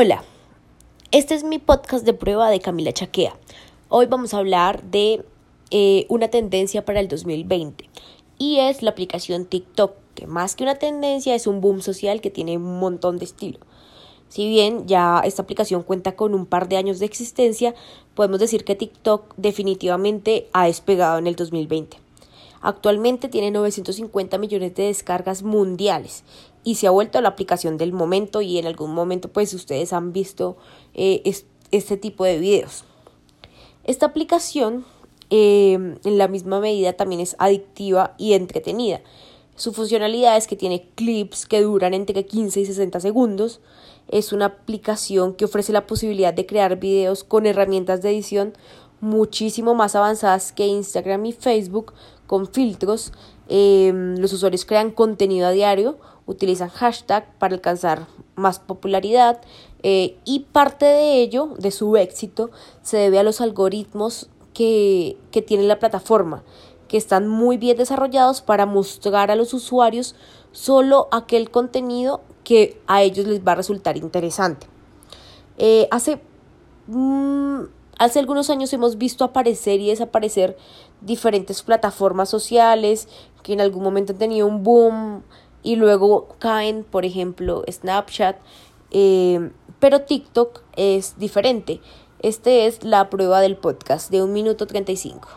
Hola, este es mi podcast de prueba de Camila Chaquea. Hoy vamos a hablar de eh, una tendencia para el 2020 y es la aplicación TikTok, que más que una tendencia es un boom social que tiene un montón de estilo. Si bien ya esta aplicación cuenta con un par de años de existencia, podemos decir que TikTok definitivamente ha despegado en el 2020. Actualmente tiene 950 millones de descargas mundiales y se ha vuelto la aplicación del momento y en algún momento pues ustedes han visto eh, este tipo de videos. Esta aplicación eh, en la misma medida también es adictiva y entretenida. Su funcionalidad es que tiene clips que duran entre 15 y 60 segundos. Es una aplicación que ofrece la posibilidad de crear videos con herramientas de edición muchísimo más avanzadas que Instagram y Facebook con filtros. Em, los usuarios crean contenido a diario, utilizan hashtag para alcanzar más popularidad eh, y parte de ello, de su éxito, se debe a los algoritmos que, que tiene la plataforma, que están muy bien desarrollados para mostrar a los usuarios solo aquel contenido que a ellos les va a resultar interesante. Eh, hace mm, Hace algunos años hemos visto aparecer y desaparecer diferentes plataformas sociales que en algún momento han tenido un boom y luego caen, por ejemplo, Snapchat, eh, pero TikTok es diferente. Este es la prueba del podcast de un minuto 35.